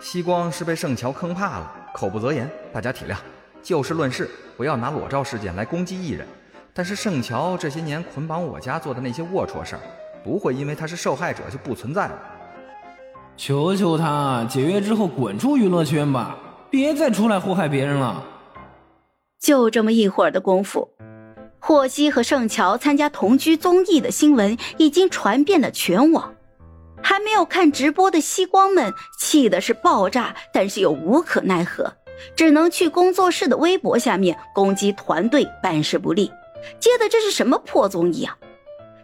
西光是被盛乔坑怕了，口不择言，大家体谅。就事论事，不要拿裸照事件来攻击艺人。但是盛乔这些年捆绑我家做的那些龌龊事儿，不会因为他是受害者就不存在了。求求他解约之后滚出娱乐圈吧，别再出来祸害别人了。就这么一会儿的功夫，霍希和盛乔参加同居综艺的新闻已经传遍了全网。还没有看直播的西光们气的是爆炸，但是又无可奈何，只能去工作室的微博下面攻击团队办事不力。接的这是什么破综艺啊？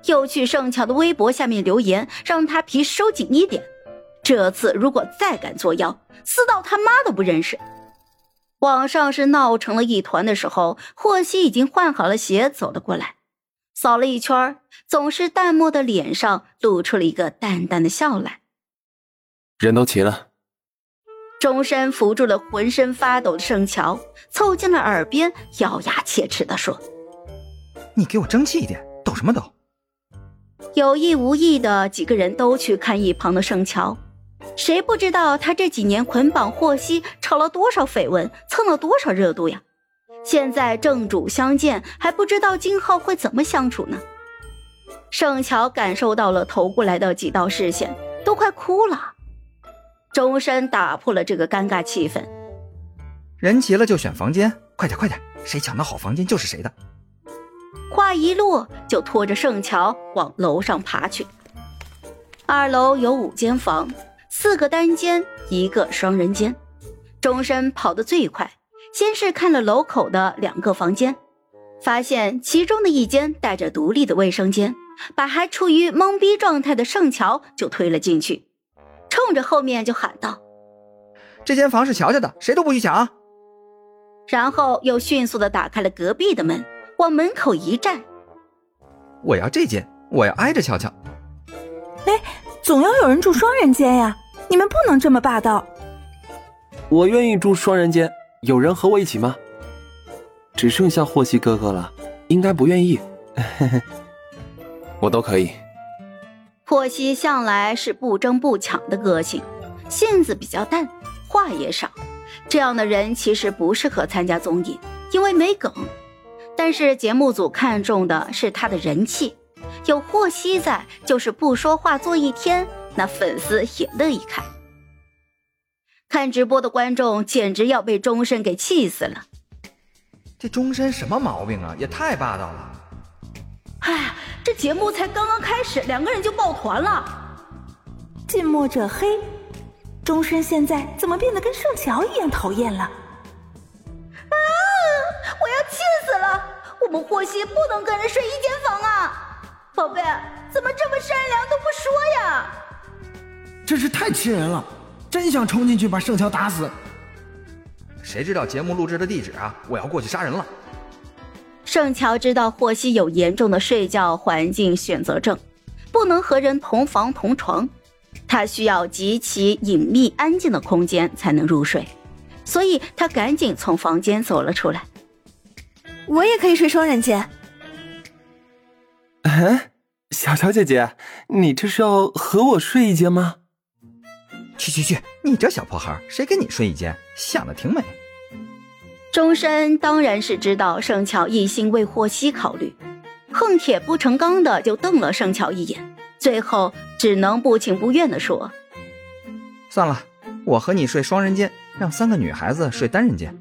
又去盛乔的微博下面留言，让他皮收紧一点。这次如果再敢作妖，撕到他妈都不认识。网上是闹成了一团的时候，霍希已经换好了鞋走了过来。扫了一圈，总是淡漠的脸上露出了一个淡淡的笑来。人都齐了。钟山扶住了浑身发抖的盛乔，凑近了耳边，咬牙切齿地说：“你给我争气一点，抖什么抖？”有意无意的，几个人都去看一旁的盛乔。谁不知道他这几年捆绑霍希，炒了多少绯闻，蹭了多少热度呀？现在正主相见，还不知道今后会怎么相处呢。盛乔感受到了投过来的几道视线，都快哭了。钟山打破了这个尴尬气氛。人齐了就选房间，快点快点，谁抢到好房间就是谁的。话一落，就拖着盛乔往楼上爬去。二楼有五间房，四个单间，一个双人间。钟山跑得最快。先是看了楼口的两个房间，发现其中的一间带着独立的卫生间，把还处于懵逼状态的盛乔就推了进去，冲着后面就喊道：“这间房是乔乔的，谁都不许抢。”然后又迅速的打开了隔壁的门，往门口一站：“我要这间，我要挨着乔乔。”哎，总要有人住双人间呀，你们不能这么霸道。我愿意住双人间。有人和我一起吗？只剩下霍希哥哥了，应该不愿意。我都可以。霍希向来是不争不抢的个性，性子比较淡，话也少。这样的人其实不适合参加综艺，因为没梗。但是节目组看中的是他的人气，有霍希在，就是不说话做一天，那粉丝也乐意看。看直播的观众简直要被钟声给气死了。这钟声什么毛病啊？也太霸道了！哎，这节目才刚刚开始，两个人就抱团了。近墨者黑，钟声现在怎么变得跟盛乔一样讨厌了？啊！我要气死了！我们霍希不能跟人睡一间房啊！宝贝，怎么这么善良都不说呀？真是太气人了！真想冲进去把盛乔打死，谁知道节目录制的地址啊？我要过去杀人了。盛乔知道霍希有严重的睡觉环境选择症，不能和人同房同床，他需要极其隐秘安静的空间才能入睡，所以他赶紧从房间走了出来。我也可以睡双人间。哎，小乔姐姐，你这是要和我睡一间吗？去去去！你这小破孩，谁跟你睡一间？想的挺美。钟深当然是知道盛巧一心为霍希考虑，恨铁不成钢的就瞪了盛巧一眼，最后只能不情不愿的说：“算了，我和你睡双人间，让三个女孩子睡单人间，